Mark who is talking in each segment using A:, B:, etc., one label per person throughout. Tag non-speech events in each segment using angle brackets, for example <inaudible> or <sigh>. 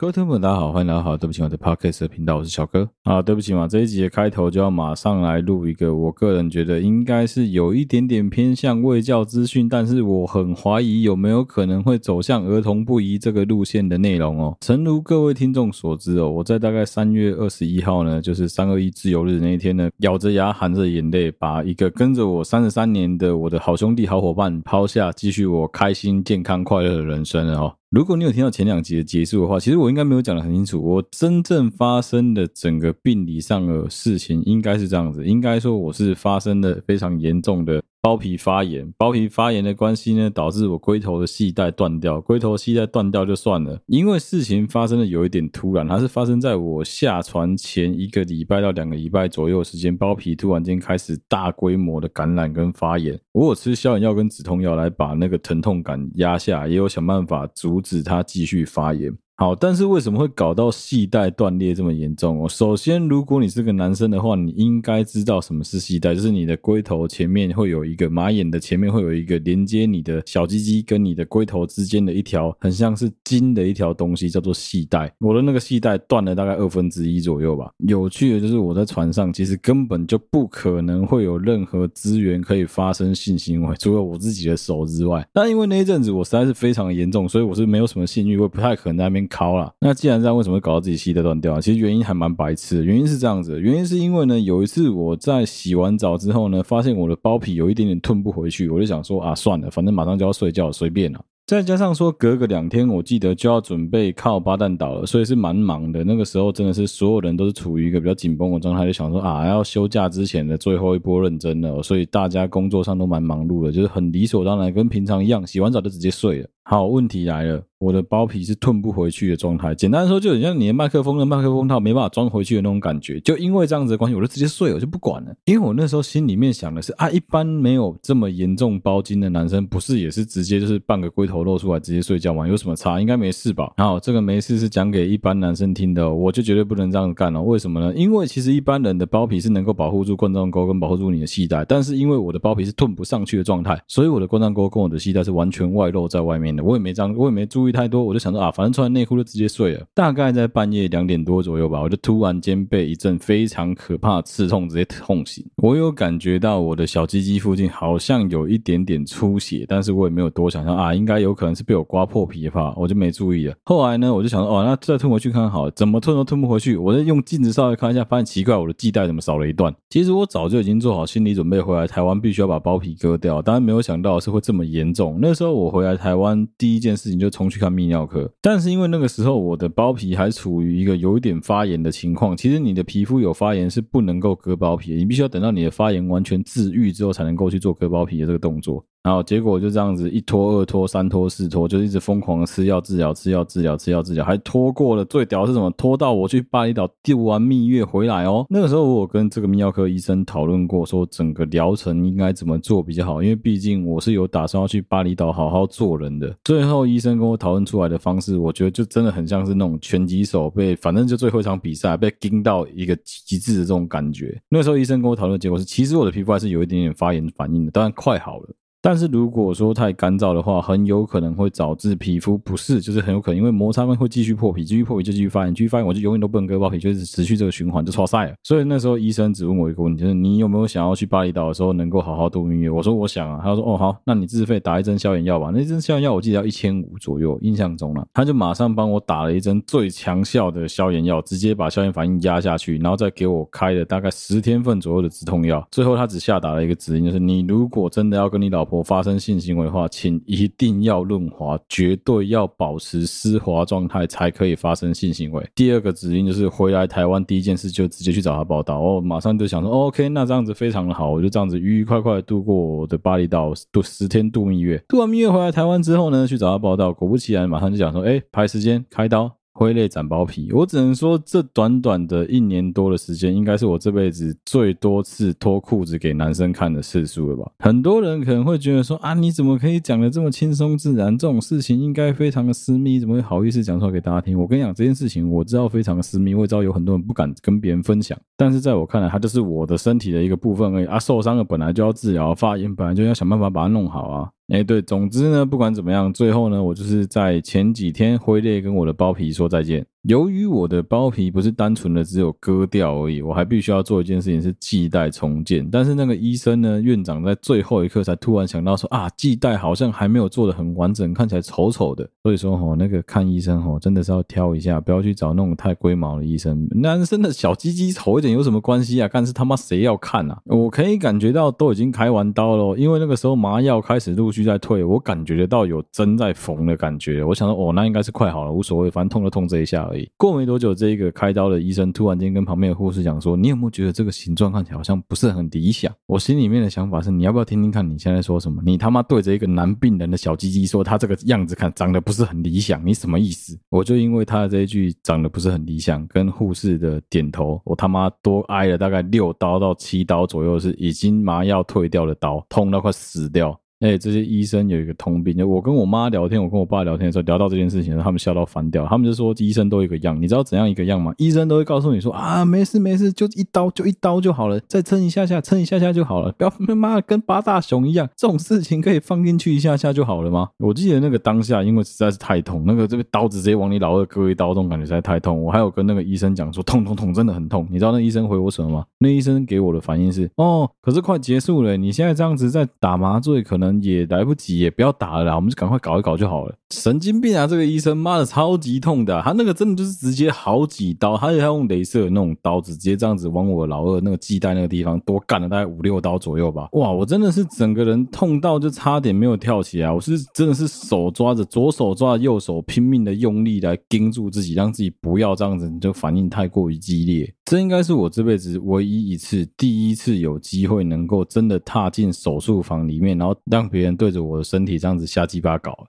A: 各位听众，大家好，欢迎来到好，对不起，我的 Podcast 的频道，我是小哥啊。对不起嘛，这一集的开头就要马上来录一个，我个人觉得应该是有一点点偏向卫教资讯，但是我很怀疑有没有可能会走向儿童不宜这个路线的内容哦。诚如各位听众所知哦，我在大概三月二十一号呢，就是三二一自由日那一天呢，咬着牙含着眼泪，把一个跟着我三十三年的我的好兄弟、好伙伴抛下，继续我开心、健康、快乐的人生了哦。如果你有听到前两集的结束的话，其实我应该没有讲的很清楚。我真正发生的整个病理上的事情，应该是这样子，应该说我是发生了非常严重的。包皮发炎，包皮发炎的关系呢，导致我龟头的系带断掉。龟头系带断掉就算了，因为事情发生的有一点突然，它是发生在我下船前一个礼拜到两个礼拜左右的时间，包皮突然间开始大规模的感染跟发炎。我有吃消炎药跟止痛药来把那个疼痛感压下，也有想办法阻止它继续发炎。好，但是为什么会搞到系带断裂这么严重哦？首先，如果你是个男生的话，你应该知道什么是系带，就是你的龟头前面会有一个马眼的前面会有一个连接你的小鸡鸡跟你的龟头之间的一条很像是筋的一条东西，叫做系带。我的那个系带断了大概二分之一左右吧。有趣的就是我在船上其实根本就不可能会有任何资源可以发生性行为，除了我自己的手之外。但因为那一阵子我实在是非常严重，所以我是没有什么性欲，我不太可能在那边。靠了，那既然这样，为什么会搞到自己系带断掉啊？其实原因还蛮白痴的，原因是这样子，原因是因为呢，有一次我在洗完澡之后呢，发现我的包皮有一点点吞不回去，我就想说啊，算了，反正马上就要睡觉，随便了。再加上说隔个两天，我记得就要准备靠巴旦岛了，所以是蛮忙的。那个时候真的是所有人都是处于一个比较紧绷的状态，就想说啊，要休假之前的最后一波认真了，所以大家工作上都蛮忙碌的，就是很理所当然，跟平常一样，洗完澡就直接睡了。好，问题来了。我的包皮是吞不回去的状态，简单说就很像你的麦克风的麦克风套没办法装回去的那种感觉。就因为这样子的关系，我就直接睡，我就不管了。因为我那时候心里面想的是啊，一般没有这么严重包茎的男生，不是也是直接就是半个龟头露出来直接睡觉吗？有什么差？应该没事吧？好，这个没事是讲给一般男生听的，我就绝对不能这样干了。为什么呢？因为其实一般人的包皮是能够保护住冠状沟跟保护住你的系带，但是因为我的包皮是吞不上去的状态，所以我的冠状沟跟我的系带是完全外露在外面的。我也没张，我也没注意太多，我就想说啊。反正穿内裤就直接睡了，大概在半夜两点多左右吧，我就突然间被一阵非常可怕的刺痛直接痛醒。我有感觉到我的小鸡鸡附近好像有一点点出血，但是我也没有多想象啊，应该有可能是被我刮破皮吧，我就没注意了。后来呢，我就想说哦，那再吞回去看看好了，怎么吞都吞不回去。我再用镜子稍微看一下，发现奇怪，我的系带怎么少了一段？其实我早就已经做好心理准备，回来台湾必须要把包皮割掉。当然没有想到是会这么严重。那时候我回来台湾第一件事情就冲去看泌尿科，但是因为那个时候我的包皮还处于一个有一点发炎的情况。其实你的皮肤有发炎是不能够割包皮，你必须要等到你的发炎完全治愈之后，才能够去做割包皮的这个动作。然后结果就这样子一拖二拖三拖四拖，就一直疯狂的吃药治疗，吃药治疗，吃药治疗，还拖过了。最屌的是什么？拖到我去巴厘岛度完蜜月回来哦。那个时候我跟这个泌尿科医生讨论过，说整个疗程应该怎么做比较好，因为毕竟我是有打算要去巴厘岛好好做人的。最后医生跟我讨论出来的方式，我觉得就真的很像是那种拳击手被，反正就最后一场比赛被盯到一个极致的这种感觉。那时候医生跟我讨论的结果是，其实我的皮肤还是有一点点发炎反应的，当然快好了。但是如果说太干燥的话，很有可能会导致皮肤不适，就是很有可能因为摩擦会继续破皮，继续破皮就继续发炎，继续发炎我就永远都不能割包皮，就是持续这个循环就超晒了。所以那时候医生只问我一个问题，就是你有没有想要去巴厘岛的时候能够好好度蜜月？我说我想啊，他说哦好，那你自费打一针消炎药吧。那针消炎药我记得要一千五左右，印象中了，他就马上帮我打了一针最强效的消炎药，直接把消炎反应压下去，然后再给我开了大概十天份左右的止痛药。最后他只下达了一个指令，就是你如果真的要跟你老婆我发生性行为，的话，请一定要润滑，绝对要保持湿滑状态才可以发生性行为。第二个指令就是回来台湾第一件事就直接去找他报道。哦，马上就想说，，OK，那这样子非常的好，我就这样子愉愉快快度过我的巴厘岛度十天度蜜月。度完蜜月回来台湾之后呢，去找他报道，果不其然，马上就讲说，哎，排时间开刀。挥泪斩包皮，我只能说，这短短的一年多的时间，应该是我这辈子最多次脱裤子给男生看的次数了吧？很多人可能会觉得说啊，你怎么可以讲得这么轻松自然？这种事情应该非常的私密，怎么会好意思讲出来给大家听？我跟你讲，这件事情我知道非常的私密，我也知道有很多人不敢跟别人分享，但是在我看来，它就是我的身体的一个部分而已啊。受伤了本来就要治疗，发炎本来就要想办法把它弄好啊。哎，对，总之呢，不管怎么样，最后呢，我就是在前几天挥泪跟我的包皮说再见。由于我的包皮不是单纯的只有割掉而已，我还必须要做一件事情是系带重建。但是那个医生呢，院长在最后一刻才突然想到说啊，系带好像还没有做得很完整，看起来丑丑的。所以说吼，那个看医生吼，真的是要挑一下，不要去找那种太龟毛的医生。男生的小鸡鸡丑一点有什么关系啊？但是他妈谁要看啊？我可以感觉到都已经开完刀了，因为那个时候麻药开始陆续在退，我感觉得到有针在缝的感觉。我想说哦，那应该是快好了，无所谓，反正痛就痛这一下而已。过没多久，这一个开刀的医生突然间跟旁边的护士讲说：“你有没有觉得这个形状看起来好像不是很理想？”我心里面的想法是：你要不要听听看你现在说什么？你他妈对着一个男病人的小鸡鸡说他这个样子看长得不是很理想，你什么意思？我就因为他的这一句长得不是很理想，跟护士的点头，我他妈多挨了大概六刀到七刀左右，是已经麻药退掉的刀，痛到快死掉。哎，这些医生有一个通病，就我跟我妈聊天，我跟我爸聊天的时候，聊到这件事情，他们笑到翻掉。他们就说医生都一个样，你知道怎样一个样吗？医生都会告诉你说啊，没事没事，就一刀就一刀就好了，再撑一下下，撑一下下就好了，不要他妈的跟八大熊一样，这种事情可以放进去一下下就好了吗？我记得那个当下，因为实在是太痛，那个这个刀子直接往你老二割一刀，这种感觉实在太痛。我还有跟那个医生讲说，痛痛痛，真的很痛。你知道那医生回我什么吗？那医生给我的反应是，哦，可是快结束了，你现在这样子在打麻醉，可能也来不及。也不要打了啦，我们就赶快搞一搞就好了。神经病啊！这个医生妈的超级痛的，他那个真的就是直接好几刀，他就用镭射的那种刀子，直接这样子往我老二那个系带那个地方多干了大概五六刀左右吧。哇，我真的是整个人痛到就差点没有跳起来。我是真的是手抓着左手抓着右手，拼命的用力来盯住自己，让自己不要这样子你就反应太过于激烈。这应该是我这辈子唯一一次第一次有机会能够真的踏进手术房里面，然后让让别人对着我的身体这样子瞎鸡巴搞。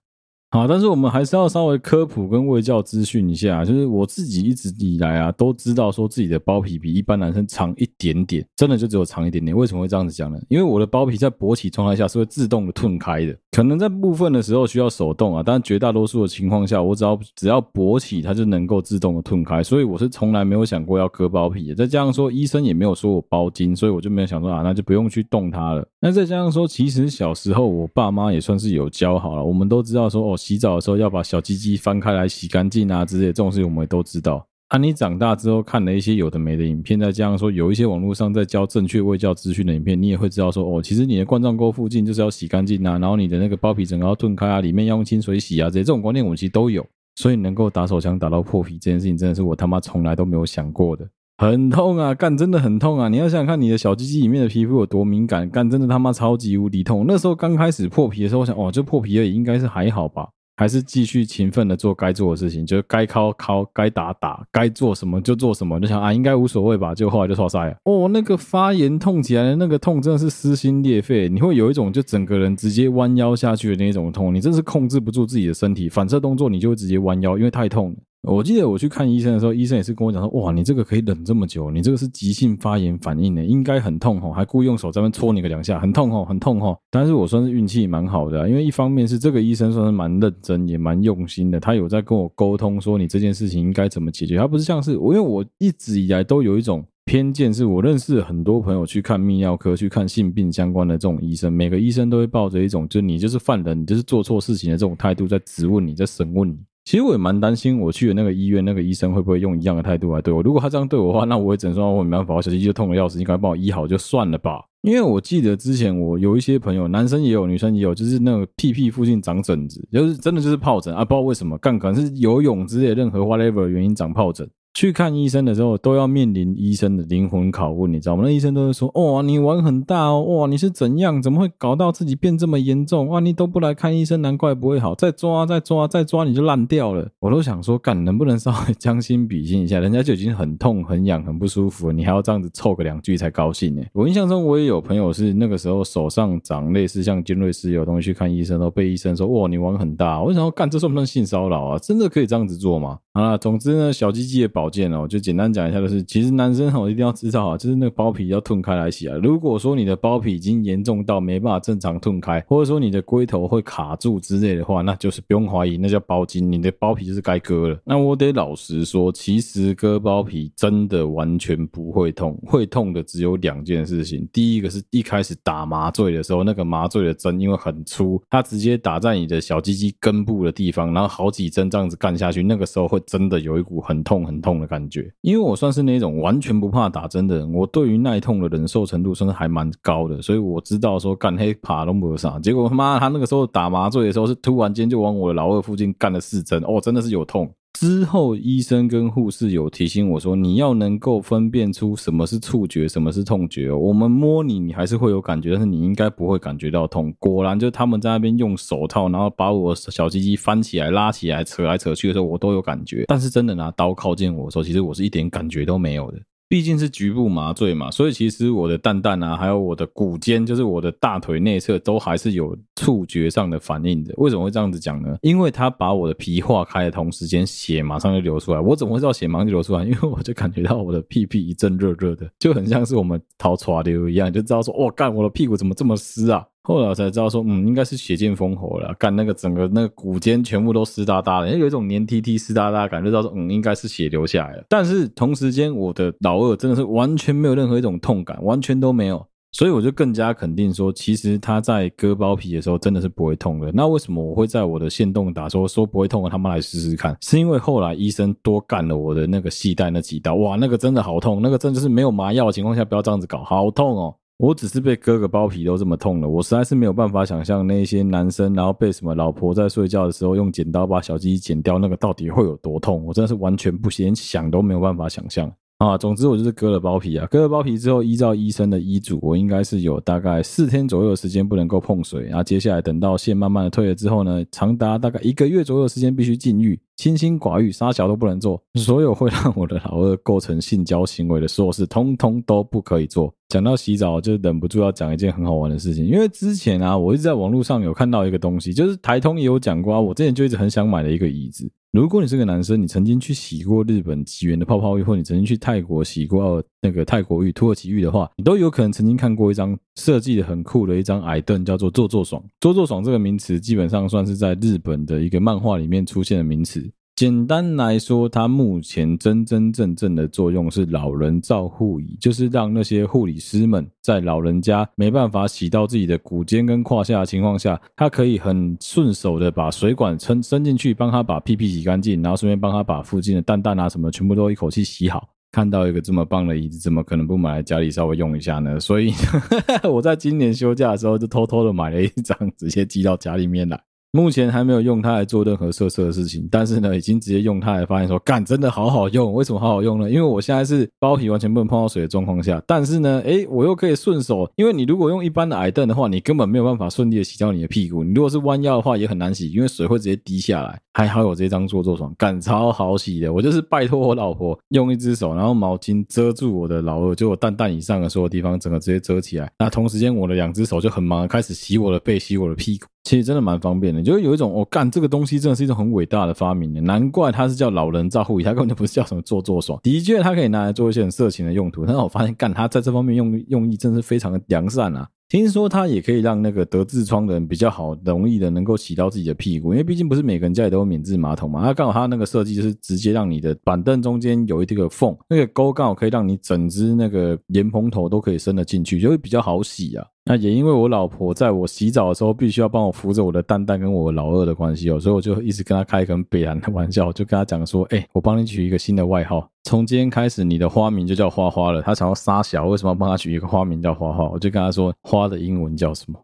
A: 好，但是我们还是要稍微科普跟卫教资讯一下，就是我自己一直以来啊都知道说自己的包皮比一般男生长一点点，真的就只有长一点点。为什么会这样子讲呢？因为我的包皮在勃起状态下是会自动的褪开的，可能在部分的时候需要手动啊，但绝大多数的情况下，我只要只要勃起，它就能够自动的褪开，所以我是从来没有想过要割包皮的。再加上说医生也没有说我包茎，所以我就没有想说啊，那就不用去动它了。那再加上说，其实小时候我爸妈也算是有教好了，我们都知道说哦。洗澡的时候要把小鸡鸡翻开来洗干净啊之类，这种事情我们也都知道。啊，你长大之后看了一些有的没的影片，再加上说有一些网络上在教正确喂教资讯的影片，你也会知道说哦，其实你的冠状沟附近就是要洗干净啊，然后你的那个包皮整个要褪开啊，里面要用清水洗啊，这些这种观念我们其实都有。所以能够打手枪打到破皮这件事情，真的是我他妈从来都没有想过的。很痛啊，干真的很痛啊！你要想想看，你的小鸡鸡里面的皮肤有多敏感，干真的他妈超级无敌痛。那时候刚开始破皮的时候，我想哦，就破皮而已，应该是还好吧。还是继续勤奋的做该做的事情，就是该敲敲，该打打，该做什么就做什么。就想啊，应该无所谓吧。就后来就超赛了。哦，那个发炎痛起来的那个痛，真的是撕心裂肺。你会有一种就整个人直接弯腰下去的那种痛，你真是控制不住自己的身体，反射动作你就会直接弯腰，因为太痛了。我记得我去看医生的时候，医生也是跟我讲说：“哇，你这个可以忍这么久，你这个是急性发炎反应呢，应该很痛吼，还故意用手在那戳你个两下，很痛吼，很痛吼。”但是我算是运气蛮好的，因为一方面是这个医生算是蛮认真，也蛮用心的，他有在跟我沟通说你这件事情应该怎么解决。他不是像是我，因为我一直以来都有一种偏见，是我认识很多朋友去看泌尿科、去看性病相关的这种医生，每个医生都会抱着一种就你就是犯人，你就是做错事情的这种态度在质问你，在审问你。其实我也蛮担心，我去的那个医院，那个医生会不会用一样的态度来对我？如果他这样对我的话，那我也只能说我没办法，我小鸡鸡就痛的要死，你赶快帮我医好就算了吧。因为我记得之前我有一些朋友，男生也有，女生也有，就是那个屁屁附近长疹子，就是真的就是疱疹啊，不知道为什么，干可能是游泳之类的任何 whatever 原因长疱疹。去看医生的时候，都要面临医生的灵魂拷问，你知道吗？那医生都会说：“哇，你玩很大哦，哇，你是怎样？怎么会搞到自己变这么严重？哇，你都不来看医生，难怪不会好。再抓，再抓，再抓，你就烂掉了。”我都想说，干能不能稍微将心比心一下？人家就已经很痛、很痒、很不舒服，你还要这样子凑个两句才高兴呢？我印象中，我也有朋友是那个时候手上长类似像尖锐湿疣东西去看医生，都被医生说：“哇，你玩很大。”我想说，干这算不算性骚扰啊？真的可以这样子做吗？好啦，总之呢，小鸡鸡的保保健哦，就简单讲一下，就是其实男生哦一定要知道啊，就是那个包皮要褪开来洗啊。如果说你的包皮已经严重到没办法正常褪开，或者说你的龟头会卡住之类的话，那就是不用怀疑，那叫包茎，你的包皮就是该割了。那我得老实说，其实割包皮真的完全不会痛，会痛的只有两件事情。第一个是一开始打麻醉的时候，那个麻醉的针因为很粗，它直接打在你的小鸡鸡根部的地方，然后好几针这样子干下去，那个时候会真的有一股很痛很痛痛的感觉。因为我算是那种完全不怕打针的人，我对于耐痛的忍受程度算是还蛮高的，所以我知道说干黑爬都没有啥。结果他妈他那个时候打麻醉的时候是突然间就往我的老二附近干了四针，哦，真的是有痛。之后医生跟护士有提醒我说，你要能够分辨出什么是触觉，什么是痛觉哦。我们摸你，你还是会有感觉，但是你应该不会感觉到痛。果然，就他们在那边用手套，然后把我小鸡鸡翻起来、拉起来、扯来扯去的时候，我都有感觉。但是真的拿刀靠近我的时候，其实我是一点感觉都没有的。毕竟是局部麻醉嘛，所以其实我的蛋蛋啊，还有我的骨尖，就是我的大腿内侧，都还是有触觉上的反应的。为什么会这样子讲呢？因为他把我的皮划开的同时间，血马上就流出来。我怎么会知道血马上就流出来？因为我就感觉到我的屁屁一阵热热的，就很像是我们逃剉流一样，就知道说，哇，干，我的屁股怎么这么湿啊？后来我才知道说，嗯，应该是血溅封喉了。干那个整个那个骨尖全部都湿哒哒的，有一种黏 T T 湿哒哒感觉，知道说，嗯，应该是血流下来了。但是同时间，我的老二真的是完全没有任何一种痛感，完全都没有。所以我就更加肯定说，其实他在割包皮的时候真的是不会痛的。那为什么我会在我的线动打说说不会痛的？他妈来试试看，是因为后来医生多干了我的那个系带那几刀，哇，那个真的好痛，那个真的是没有麻药的情况下不要这样子搞，好痛哦。我只是被割个包皮都这么痛了，我实在是没有办法想象那些男生，然后被什么老婆在睡觉的时候用剪刀把小鸡剪掉，那个到底会有多痛？我真的是完全不连想都没有办法想象啊！总之我就是割了包皮啊，割了包皮之后，依照医生的医嘱，我应该是有大概四天左右的时间不能够碰水，然后接下来等到线慢慢的退了之后呢，长达大概一个月左右的时间必须禁欲。清心寡欲，啥小都不能做，所有会让我的老二构成性交行为的所有事，通通都不可以做。讲到洗澡，就忍不住要讲一件很好玩的事情，因为之前啊，我一直在网络上有看到一个东西，就是台通也有讲过啊，我之前就一直很想买的一个椅子。如果你是个男生，你曾经去洗过日本吉原的泡泡浴，或你曾经去泰国洗过那个泰国浴、土耳其浴的话，你都有可能曾经看过一张设计的很酷的一张矮凳，叫做“坐坐爽”。坐坐爽这个名词，基本上算是在日本的一个漫画里面出现的名词。简单来说，它目前真真正正的作用是老人照护椅，就是让那些护理师们在老人家没办法洗到自己的骨尖跟胯下的情况下，他可以很顺手的把水管伸伸进去，帮他把屁屁洗干净，然后顺便帮他把附近的蛋蛋啊什么全部都一口气洗好。看到一个这么棒的椅子，怎么可能不买来家里稍微用一下呢？所以 <laughs> 我在今年休假的时候就偷偷的买了一张，直接寄到家里面来。目前还没有用它来做任何色色的事情，但是呢，已经直接用它来发现说，干真的好好用。为什么好好用呢？因为我现在是包皮完全不能碰到水的状况下，但是呢，诶，我又可以顺手。因为你如果用一般的矮凳的话，你根本没有办法顺利的洗掉你的屁股。你如果是弯腰的话，也很难洗，因为水会直接滴下来。还好有这张坐坐爽，干超好洗的。我就是拜托我老婆用一只手，然后毛巾遮住我的老二，就我蛋蛋以上的所有地方，整个直接遮起来。那同时间，我的两只手就很忙，开始洗我的背，洗我的屁股。其实真的蛮方便的，就是有一种我干、这个东西真的是一种很伟大的发明的，难怪它是叫老人照护椅，它根本就不是叫什么坐坐爽。的确，它可以拿来做一些很色情的用途，但是我发现干它在这方面用用意真的是非常的良善啊。听说它也可以让那个得痔疮的人比较好容易的能够洗到自己的屁股，因为毕竟不是每个人家里都有免治马桶嘛。它刚好它那个设计就是直接让你的板凳中间有一个缝，那个沟刚好可以让你整只那个莲蓬头都可以伸得进去，就会比较好洗啊。那也因为我老婆在我洗澡的时候，必须要帮我扶着我的蛋蛋跟我老二的关系哦，所以我就一直跟他开一个很北烂的玩笑，就跟他讲说：“哎，我帮你取一个新的外号，从今天开始你的花名就叫花花了。”他想要杀小，为什么要帮他取一个花名叫花花？我就跟他说：“花的英文叫什么？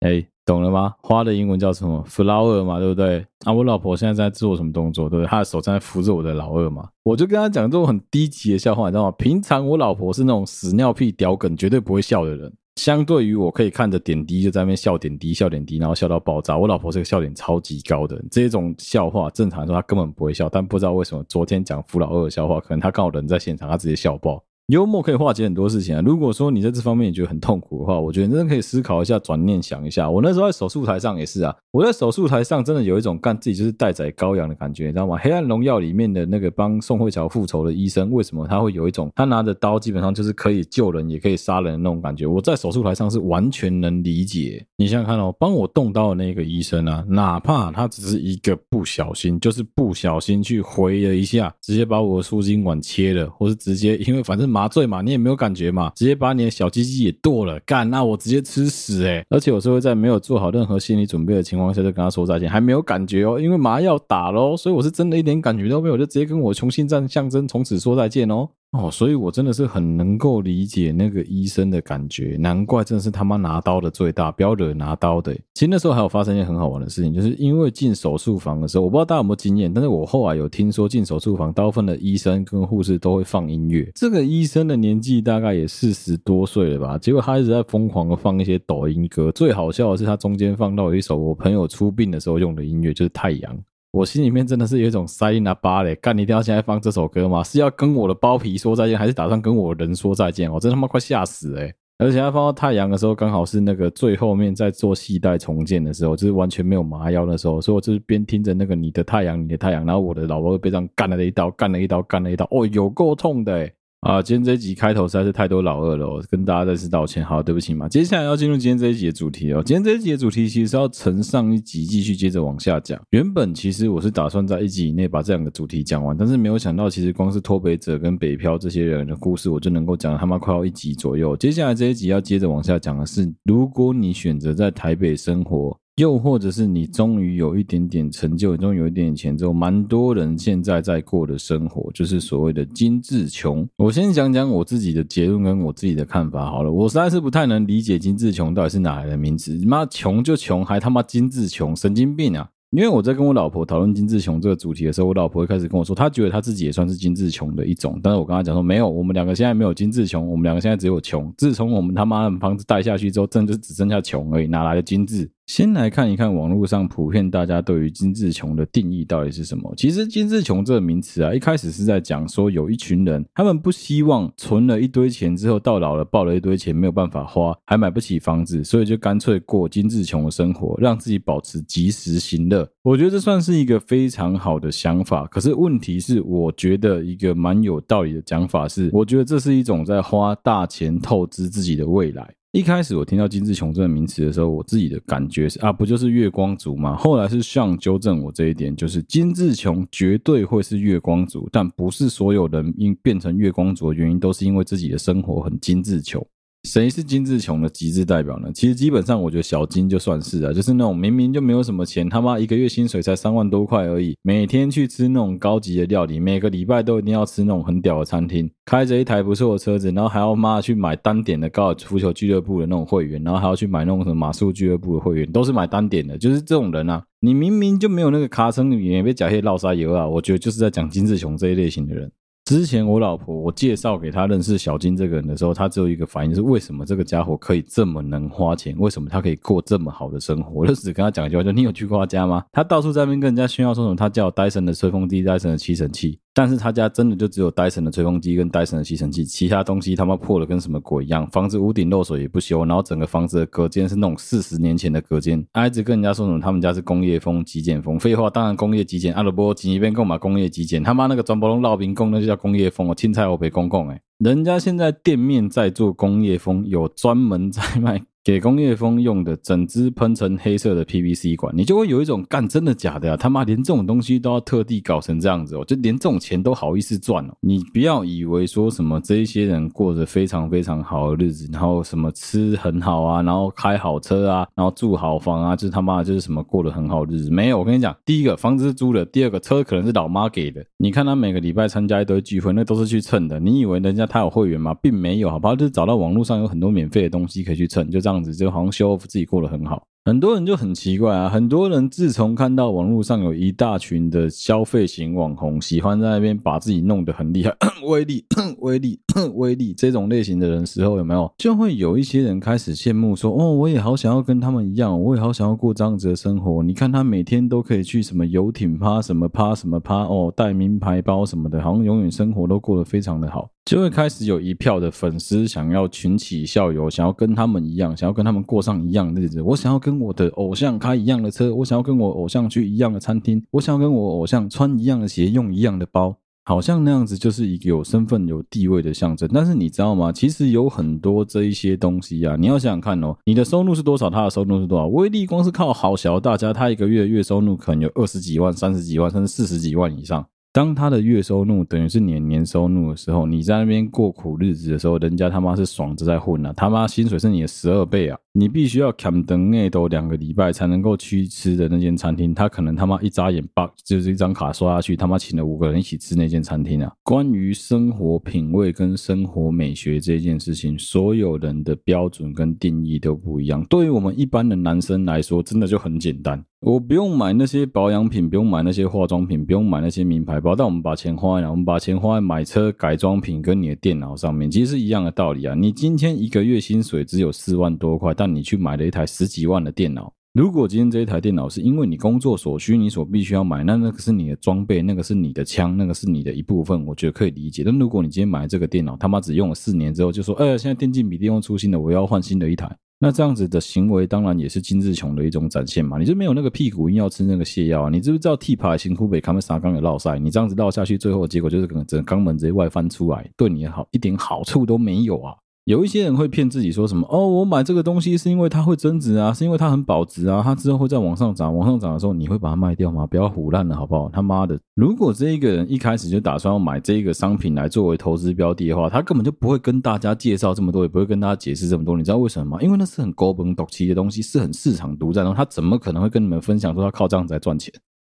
A: 哎，懂了吗？花的英文叫什么？flower 嘛，对不对？啊，我老婆现在在做什么动作？对不对？她的手正在扶着我的老二嘛。我就跟他讲这种很低级的笑话，你知道吗？平常我老婆是那种屎尿屁屌梗，绝对不会笑的人。”相对于我可以看着点滴就在那边笑点滴笑点滴，然后笑到爆炸。我老婆是个笑点超级高的，这种笑话正常来说她根本不会笑，但不知道为什么昨天讲福老二的笑话，可能她刚好人在现场，她直接笑爆。幽默可以化解很多事情啊。如果说你在这方面你觉得很痛苦的话，我觉得真的可以思考一下，转念想一下。我那时候在手术台上也是啊，我在手术台上真的有一种干自己就是待宰羔羊的感觉，你知道吗？《黑暗荣耀》里面的那个帮宋慧乔复仇的医生，为什么他会有一种他拿着刀基本上就是可以救人也可以杀人的那种感觉？我在手术台上是完全能理解。你想想看哦，帮我动刀的那个医生啊，哪怕他只是一个不小心，就是不小心去回了一下，直接把我的输精管切了，或是直接因为反正麻醉嘛，你也没有感觉嘛，直接把你的小鸡鸡也剁了，干，那我直接吃屎诶、而且我是会在没有做好任何心理准备的情况下就跟他说再见，还没有感觉哦，因为麻药打咯，所以我是真的一点感觉都没有，就直接跟我雄心战象征从此说再见哦。哦，所以我真的是很能够理解那个医生的感觉，难怪真的是他妈拿刀的最大，不要惹拿刀的。其实那时候还有发生一件很好玩的事情，就是因为进手术房的时候，我不知道大家有没有经验，但是我后来有听说进手术房，大部分的医生跟护士都会放音乐。这个医生的年纪大概也四十多岁了吧，结果他一直在疯狂的放一些抖音歌，最好笑的是他中间放到了一首我朋友出殡的时候用的音乐，就是《太阳》。我心里面真的是有一种塞音啊巴嘞，干你一定要现在放这首歌吗？是要跟我的包皮说再见，还是打算跟我人说再见？我真他妈快吓死哎！而且他放到太阳的时候，刚好是那个最后面在做系带重建的时候，就是完全没有麻药的时候，所以我就是边听着那个你的太阳，你的太阳，然后我的老婆被这样干了一刀，干了一刀，干了一刀，哦，有够痛的哎！啊，今天这一集开头实在是太多老二了，我跟大家再次道歉，好，对不起嘛。接下来要进入今天这一集的主题哦。今天这一集的主题其实是要承上一集，继续接着往下讲。原本其实我是打算在一集以内把这两个主题讲完，但是没有想到，其实光是脱北者跟北漂这些人的故事，我就能够讲他妈快要一集左右。接下来这一集要接着往下讲的是，如果你选择在台北生活。又或者是你终于有一点点成就，终于有一点点钱之后，蛮多人现在在过的生活，就是所谓的精致穷。我先讲讲我自己的结论跟我自己的看法好了。我实在是不太能理解精致穷到底是哪来的名词，妈穷就穷，还他妈精致穷，神经病啊！因为我在跟我老婆讨论金志穷这个主题的时候，我老婆一开始跟我说，她觉得她自己也算是金志穷的一种。但是我跟她讲说，没有，我们两个现在没有金志穷，我们两个现在只有穷。自从我们他妈的房子贷下去之后，真的就只剩下穷而已，哪来的金志？先来看一看网络上普遍大家对于金志穷的定义到底是什么？其实金志穷这个名词啊，一开始是在讲说有一群人，他们不希望存了一堆钱之后到老了抱了一堆钱没有办法花，还买不起房子，所以就干脆过金志穷的生活，让自己保持及时行乐。我觉得这算是一个非常好的想法。可是问题是，我觉得一个蛮有道理的讲法是，我觉得这是一种在花大钱透支自己的未来。一开始我听到“精致穷”这个名词的时候，我自己的感觉是啊，不就是月光族吗？后来是向纠正我这一点，就是精致穷绝对会是月光族，但不是所有人因变成月光族的原因都是因为自己的生活很精致穷。谁是金志琼的极致代表呢？其实基本上，我觉得小金就算是啊，就是那种明明就没有什么钱，他妈一个月薪水才三万多块而已，每天去吃那种高级的料理，每个礼拜都一定要吃那种很屌的餐厅，开着一台不错的车子，然后还要妈去买单点的高尔夫球俱乐部的那种会员，然后还要去买那种什么马术俱乐部的会员，都是买单点的，就是这种人啊，你明明就没有那个卡层里面被假些烙沙油啊，我觉得就是在讲精致穷这一类型的人。之前我老婆我介绍给她认识小金这个人的时候，她只有一个反应，是为什么这个家伙可以这么能花钱？为什么他可以过这么好的生活？我就只跟他讲一句话，就你有去过他家吗？他到处在那边跟人家炫耀说什么，他叫戴森的吹风机、戴森的吸尘器。但是他家真的就只有戴森的吹风机跟戴森的吸尘器，其他东西他妈破的跟什么鬼一样。房子屋顶漏水也不修，然后整个房子的隔间是那种四十年前的隔间。他一直跟人家说什么他们家是工业风极简风，废话，当然工业极简。阿拉伯几边购买工业极简，他妈那个装包龙烙饼工那就叫工业风哦，青菜我陪公共诶，人家现在店面在做工业风，有专门在卖。给工业风用的整支喷成黑色的 PVC 管，你就会有一种干真的假的呀？他妈连这种东西都要特地搞成这样子哦，就连这种钱都好意思赚哦？你不要以为说什么这一些人过着非常非常好的日子，然后什么吃很好啊，然后开好车啊，然后住好房啊，就是他妈就是什么过得很好的日子？没有，我跟你讲，第一个房子是租的，第二个车可能是老妈给的。你看他每个礼拜参加一堆聚会，那都是去蹭的。你以为人家他有会员吗？并没有，好不好？就是找到网络上有很多免费的东西可以去蹭，就这样。样子就好像 show 自己过得很好，很多人就很奇怪啊。很多人自从看到网络上有一大群的消费型网红，喜欢在那边把自己弄得很厉害，<clears throat> 威力、威力、<clears throat> 威力这种类型的人时候，有没有就会有一些人开始羡慕说：“哦，我也好想要跟他们一样，我也好想要过这样子的生活。你看他每天都可以去什么游艇趴、什么趴、什么趴，哦，带名牌包什么的，好像永远生活都过得非常的好。”就会开始有一票的粉丝想要群起效尤，想要跟他们一样，想要跟他们过上一样的日子。我想要跟我的偶像开一样的车，我想要跟我偶像去一样的餐厅，我想要跟我偶像穿一样的鞋，用一样的包。好像那样子就是一个有身份、有地位的象征，但是你知道吗？其实有很多这一些东西啊，你要想想看哦，你的收入是多少，他的收入是多少？威力光是靠好小大家，他一个月月收入可能有二十几万、三十几万，甚至四十几万以上。当他的月收入等于是年年收入的时候，你在那边过苦日子的时候，人家他妈是爽着在混啊，他妈薪水是你的十二倍啊！你必须要砍等内都两个礼拜才能够去吃的那间餐厅，他可能他妈一眨眼，把就是一张卡刷下去，他妈请了五个人一起吃那间餐厅啊！关于生活品味跟生活美学这件事情，所有人的标准跟定义都不一样。对于我们一般的男生来说，真的就很简单。我不用买那些保养品，不用买那些化妆品，不用买那些名牌包，但我们把钱花在？我们把钱花在买车改装品跟你的电脑上面，其实是一样的道理啊。你今天一个月薪水只有四万多块，但那你去买了一台十几万的电脑。如果今天这一台电脑是因为你工作所需，你所必须要买，那那个是你的装备，那个是你的枪，那个是你的一部分，我觉得可以理解。但如果你今天买这个电脑，他妈只用了四年之后就说，哎，现在电竞笔电又出新的，我要换新的一台。那这样子的行为，当然也是精致穷的一种展现嘛。你就没有那个屁股硬要吃那个泻药啊？你知不知道 T 牌辛苦北他们啥刚有落赛？你这样子落下去，最后结果就是可能整个肛门直接外翻出来，对你好一点好处都没有啊。有一些人会骗自己说什么哦，我买这个东西是因为它会增值啊，是因为它很保值啊，它之后会再往上涨，往上涨的时候你会把它卖掉吗？不要唬烂了好不好？他妈的，如果这一个人一开始就打算要买这个商品来作为投资标的的话，他根本就不会跟大家介绍这么多，也不会跟大家解释这么多。你知道为什么吗？因为那是很高本陡起的东西，是很市场独占的，他怎么可能会跟你们分享说他靠这样子来赚钱？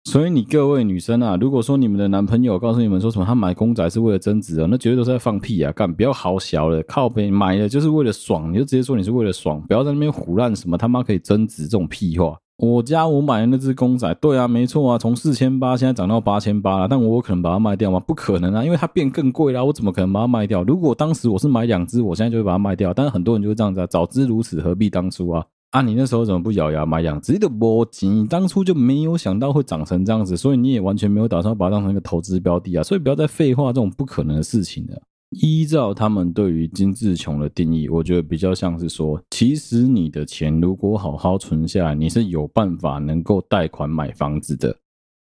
A: 所以你各位女生啊，如果说你们的男朋友告诉你们说什么他买公仔是为了增值啊，那绝对都是在放屁啊！干，不要好小了，靠北买的就是为了爽，你就直接说你是为了爽，不要在那边唬烂什么他妈可以增值这种屁话。我家我买的那只公仔，对啊，没错啊，从四千八现在涨到八千八了，但我可能把它卖掉吗？不可能啊，因为它变更贵了，我怎么可能把它卖掉？如果当时我是买两只，我现在就会把它卖掉。但是很多人就会这样子啊，早知如此何必当初啊！啊，你那时候怎么不咬牙买两只的波及？你当初就没有想到会长成这样子，所以你也完全没有打算把它当成一个投资标的啊！所以不要再废话这种不可能的事情了。依照他们对于金志琼的定义，我觉得比较像是说，其实你的钱如果好好存下来，你是有办法能够贷款买房子的。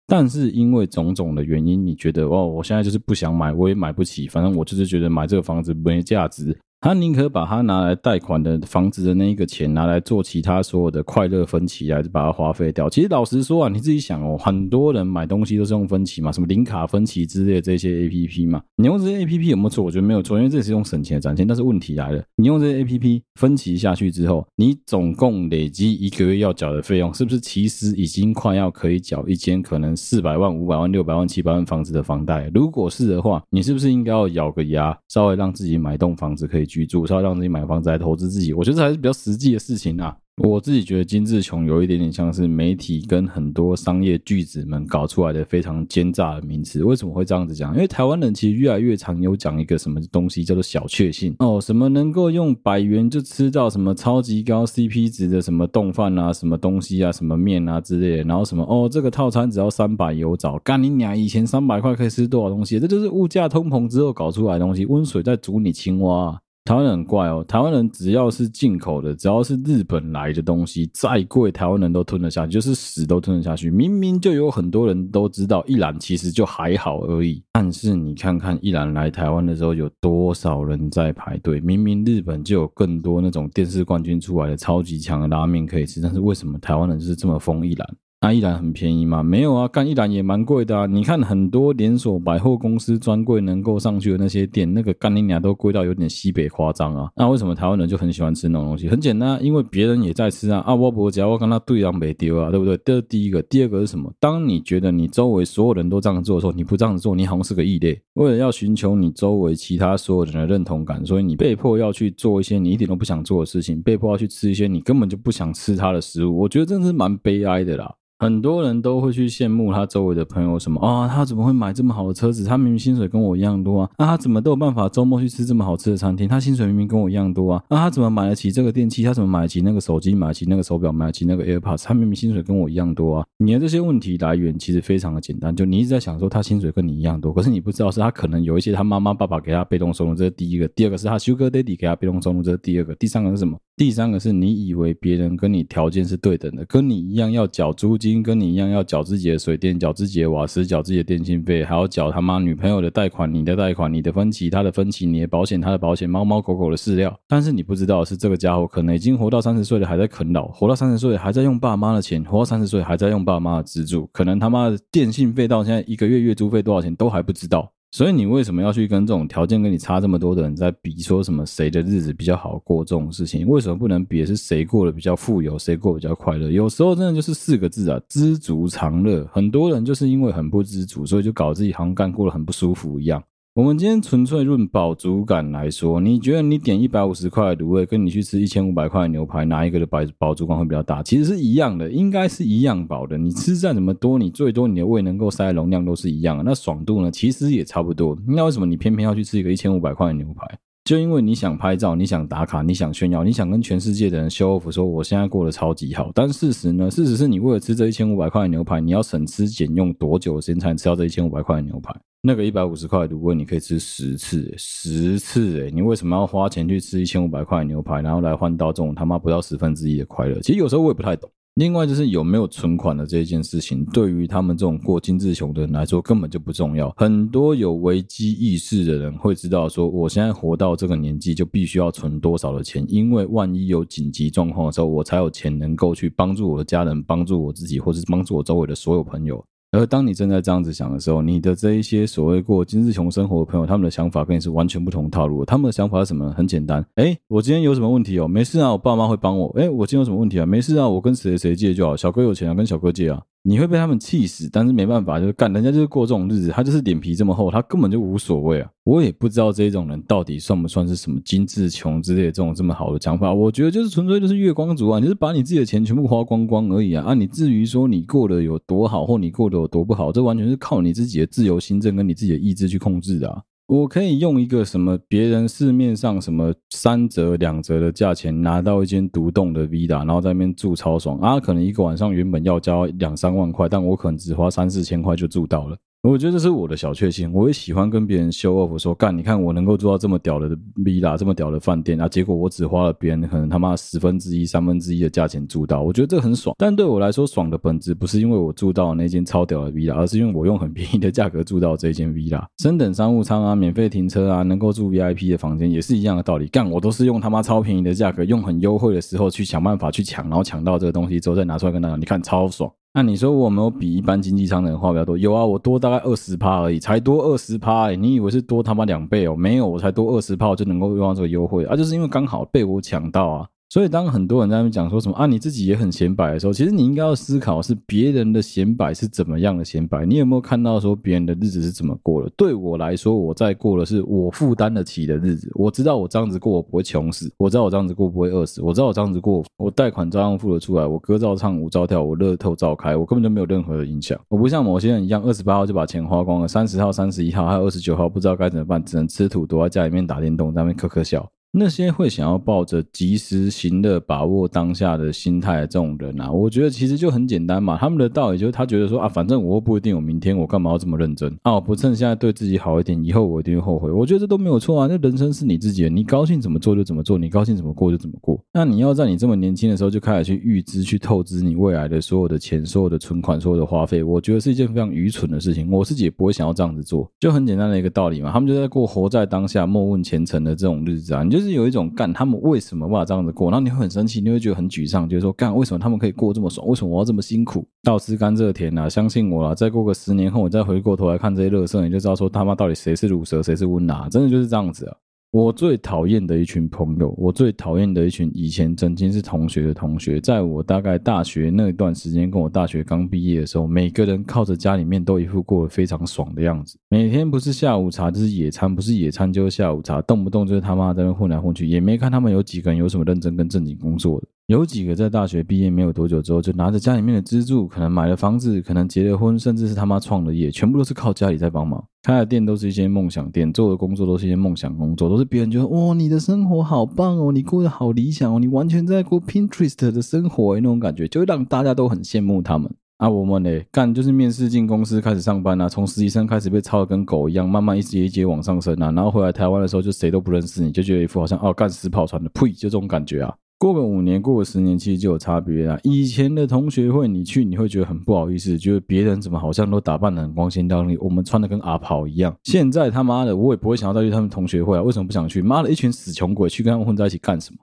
A: 但是因为种种的原因，你觉得哦，我现在就是不想买，我也买不起，反正我就是觉得买这个房子没价值。他宁可把他拿来贷款的房子的那一个钱拿来做其他所有的快乐分期来把它花费掉。其实老实说啊，你自己想哦，很多人买东西都是用分期嘛，什么零卡分期之类这些 APP 嘛。你用这些 APP 有没有错？我觉得没有错，因为这是用省钱的展现。但是问题来了，你用这些 APP 分期下去之后，你总共累积一个月要缴的费用，是不是其实已经快要可以缴一间可能四百万、五百万、六百万、七百万房子的房贷？如果是的话，你是不是应该要咬个牙，稍微让自己买栋房子可以居住，稍微让自己买房子来投资自己，我觉得这还是比较实际的事情啊。我自己觉得精致穷有一点点像是媒体跟很多商业巨子们搞出来的非常奸诈的名词。为什么会这样子讲？因为台湾人其实越来越常有讲一个什么东西叫做小确幸哦，什么能够用百元就吃到什么超级高 CP 值的什么冻饭啊，什么东西啊，什么面啊之类的，然后什么哦，这个套餐只要三百有找，干你娘！以前三百块可以吃多少东西？这就是物价通膨之后搞出来的东西，温水在煮你青蛙。台湾人很怪哦，台湾人只要是进口的，只要是日本来的东西，再贵台湾人都吞得下去，就是屎都吞得下去。明明就有很多人都知道一兰其实就还好而已，但是你看看一兰来台湾的时候有多少人在排队？明明日本就有更多那种电视冠军出来的超级强的拉面可以吃，但是为什么台湾人就是这么疯一兰？那一兰很便宜吗？没有啊，干一兰也蛮贵的啊。你看很多连锁百货公司专柜能够上去的那些店，那个干你俩都贵到有点西北夸张啊。那为什么台湾人就很喜欢吃那种东西？很简单，因为别人也在吃啊。啊，我不讲，我跟他对让没丢啊，对不对？这是第一个。第二个是什么？当你觉得你周围所有人都这样做的时候，你不这样子做，你好像是个异类。为了要寻求你周围其他所有人的认同感，所以你被迫要去做一些你一点都不想做的事情，被迫要去吃一些你根本就不想吃它的食物。我觉得真的是蛮悲哀的啦。很多人都会去羡慕他周围的朋友什么啊，他怎么会买这么好的车子？他明明薪水跟我一样多啊，啊，他怎么都有办法周末去吃这么好吃的餐厅？他薪水明明跟我一样多啊，啊，他怎么买得起这个电器？他怎么买得起那个手机？买得起那个手表？买得起那个 AirPods？他明明薪水跟我一样多啊！你的这些问题来源其实非常的简单，就你一直在想说他薪水跟你一样多，可是你不知道是他可能有一些他妈妈爸爸给他被动收入，这是第一个；第二个是他 Sugar Daddy 给他被动收入，这是第二个；第三个是什么？第三个是你以为别人跟你条件是对等的，跟你一样要缴租金，经跟你一样要缴自己的水电，缴自己的瓦斯，缴自己的电信费，还要缴他妈女朋友的贷款，你的贷款，你的分期，他的分期，你的保险，他的保险，猫猫狗狗的饲料。但是你不知道是，这个家伙可能已经活到三十岁了，还在啃老；活到三十岁还在用爸妈的钱；活到三十岁还在用爸妈的资助。可能他妈的电信费到现在一个月月租费多少钱都还不知道。所以你为什么要去跟这种条件跟你差这么多的人在比？说什么谁的日子比较好过这种事情？为什么不能比是谁过得比较富有，谁过得比较快乐？有时候真的就是四个字啊，知足常乐。很多人就是因为很不知足，所以就搞自己好像干过得很不舒服一样。我们今天纯粹论饱足感来说，你觉得你点一百五十块的卤味，跟你去吃一千五百块的牛排，哪一个的饱饱足感会比较大？其实是一样的，应该是一样饱的。你吃再怎么多，你最多你的胃能够塞的容量都是一样的。那爽度呢？其实也差不多。那为什么你偏偏要去吃一个一千五百块的牛排？就因为你想拍照，你想打卡，你想炫耀，你想跟全世界的人 show off，说我现在过得超级好。但事实呢？事实是你为了吃这一千五百块的牛排，你要省吃俭用多久时间才能吃到这一千五百块的牛排？那个一百五十块的卤味，你可以吃十次，十次诶，你为什么要花钱去吃一千五百块的牛排，然后来换到这种他妈不到十分之一的快乐？其实有时候我也不太懂。另外就是有没有存款的这一件事情，对于他们这种过精致穷的人来说根本就不重要。很多有危机意识的人会知道说，我现在活到这个年纪就必须要存多少的钱，因为万一有紧急状况的时候，我才有钱能够去帮助我的家人、帮助我自己，或是帮助我周围的所有朋友。而当你正在这样子想的时候，你的这一些所谓过今日穷生活的朋友，他们的想法跟你是完全不同套路。他们的想法是什么？很简单，哎，我今天有什么问题哦？没事啊，我爸妈会帮我。哎，我今天有什么问题啊？没事啊，我跟谁谁借就好。小哥有钱啊，跟小哥借啊。你会被他们气死，但是没办法，就是干，人家就是过这种日子，他就是脸皮这么厚，他根本就无所谓啊。我也不知道这种人到底算不算是什么精致穷之类的这种这么好的讲法。我觉得就是纯粹就是月光族啊，你就是把你自己的钱全部花光光而已啊。啊，你至于说你过得有多好，或你过得有多不好，这完全是靠你自己的自由心证跟你自己的意志去控制的啊。我可以用一个什么别人市面上什么三折两折的价钱拿到一间独栋的 villa，然后在那边住超爽啊！可能一个晚上原本要交两三万块，但我可能只花三四千块就住到了。我觉得这是我的小确幸，我也喜欢跟别人 show off 说，干，你看我能够做到这么屌的 v i l a 这么屌的饭店啊，结果我只花了别人可能他妈十分之一、三分之一的价钱住到，我觉得这很爽。但对我来说，爽的本质不是因为我住到那间超屌的 v i l a 而是因为我用很便宜的价格住到这间 v i l a 升等商务舱啊，免费停车啊，能够住 VIP 的房间，也是一样的道理。干，我都是用他妈超便宜的价格，用很优惠的时候去想办法去抢，然后抢到这个东西之后再拿出来跟大家，你看超爽。那你说我没有比一般经济舱的人花比较多？有啊，我多大概二十趴而已，才多二十趴诶，你以为是多他妈两倍哦？没有，我才多二十趴，我就能够用到这个优惠啊，就是因为刚好被我抢到啊。所以，当很多人在那边讲说什么啊，你自己也很显摆的时候，其实你应该要思考是别人的显摆是怎么样的显摆。你有没有看到说别人的日子是怎么过的？对我来说，我在过的是我负担得起的日子。我知道我这样子过，我不会穷死；我知道我这样子过不会饿死；我知道我这样子过，我贷款照样付得出来，我歌照唱，舞照跳，我乐透照开，我根本就没有任何的影响。我不像某些人一样，二十八号就把钱花光了，三十号、三十一号还有二十九号不知道该怎么办，只能吃土，躲在家里面打电动，在那边咳咳笑。那些会想要抱着及时行乐、把握当下的心态的这种人啊，我觉得其实就很简单嘛。他们的道理就是他觉得说啊，反正我不一定有明天，我干嘛要这么认真啊？我不趁现在对自己好一点，以后我一定会后悔。我觉得这都没有错啊。那人生是你自己的，你高兴怎么做就怎么做，你高兴怎么过就怎么过。那你要在你这么年轻的时候就开始去预支、去透支你未来的所有的钱、所有的存款、所有的花费，我觉得是一件非常愚蠢的事情。我自己也不会想要这样子做，就很简单的一个道理嘛。他们就在过活在当下、莫问前程的这种日子啊。你就就是有一种干他。们为什么无法这样子过？然后你会很生气，你会觉得很沮丧，就是说干为什么他们可以过这么爽？为什么我要这么辛苦？倒吃甘蔗甜啊！相信我啦，再过个十年后，我再回过头来看这些乐色，你就知道说他妈到底谁是乳蛇，谁是温拿，真的就是这样子啊！我最讨厌的一群朋友，我最讨厌的一群以前曾经是同学的同学，在我大概大学那段时间，跟我大学刚毕业的时候，每个人靠着家里面都一副过得非常爽的样子，每天不是下午茶就是野餐，不是野餐就是下午茶，动不动就是他妈在那混来混去，也没看他们有几个人有什么认真跟正经工作的。有几个在大学毕业没有多久之后，就拿着家里面的资助，可能买了房子，可能结了婚，甚至是他妈创了业，全部都是靠家里在帮忙。开的店都是一些梦想店，做的工作都是一些梦想工作，都是别人觉得哇，你的生活好棒哦，你过得好理想哦，你完全在过 Pinterest 的生活诶，那种感觉就会让大家都很羡慕他们。啊，我们呢，干就是面试进公司开始上班啊，从实习生开始被操的跟狗一样，慢慢一阶一阶往上升啊，然后回来台湾的时候就谁都不认识你，就觉得一副好像哦干死跑船的，呸，就这种感觉啊。过个五年，过个十年，其实就有差别啊。以前的同学会，你去你会觉得很不好意思，觉得别人怎么好像都打扮得很光鲜亮丽，我们穿的跟阿跑一样。现在他妈的，我也不会想要再去他们同学会啊。为什么不想去？妈的，一群死穷鬼，去跟他们混在一起干什么？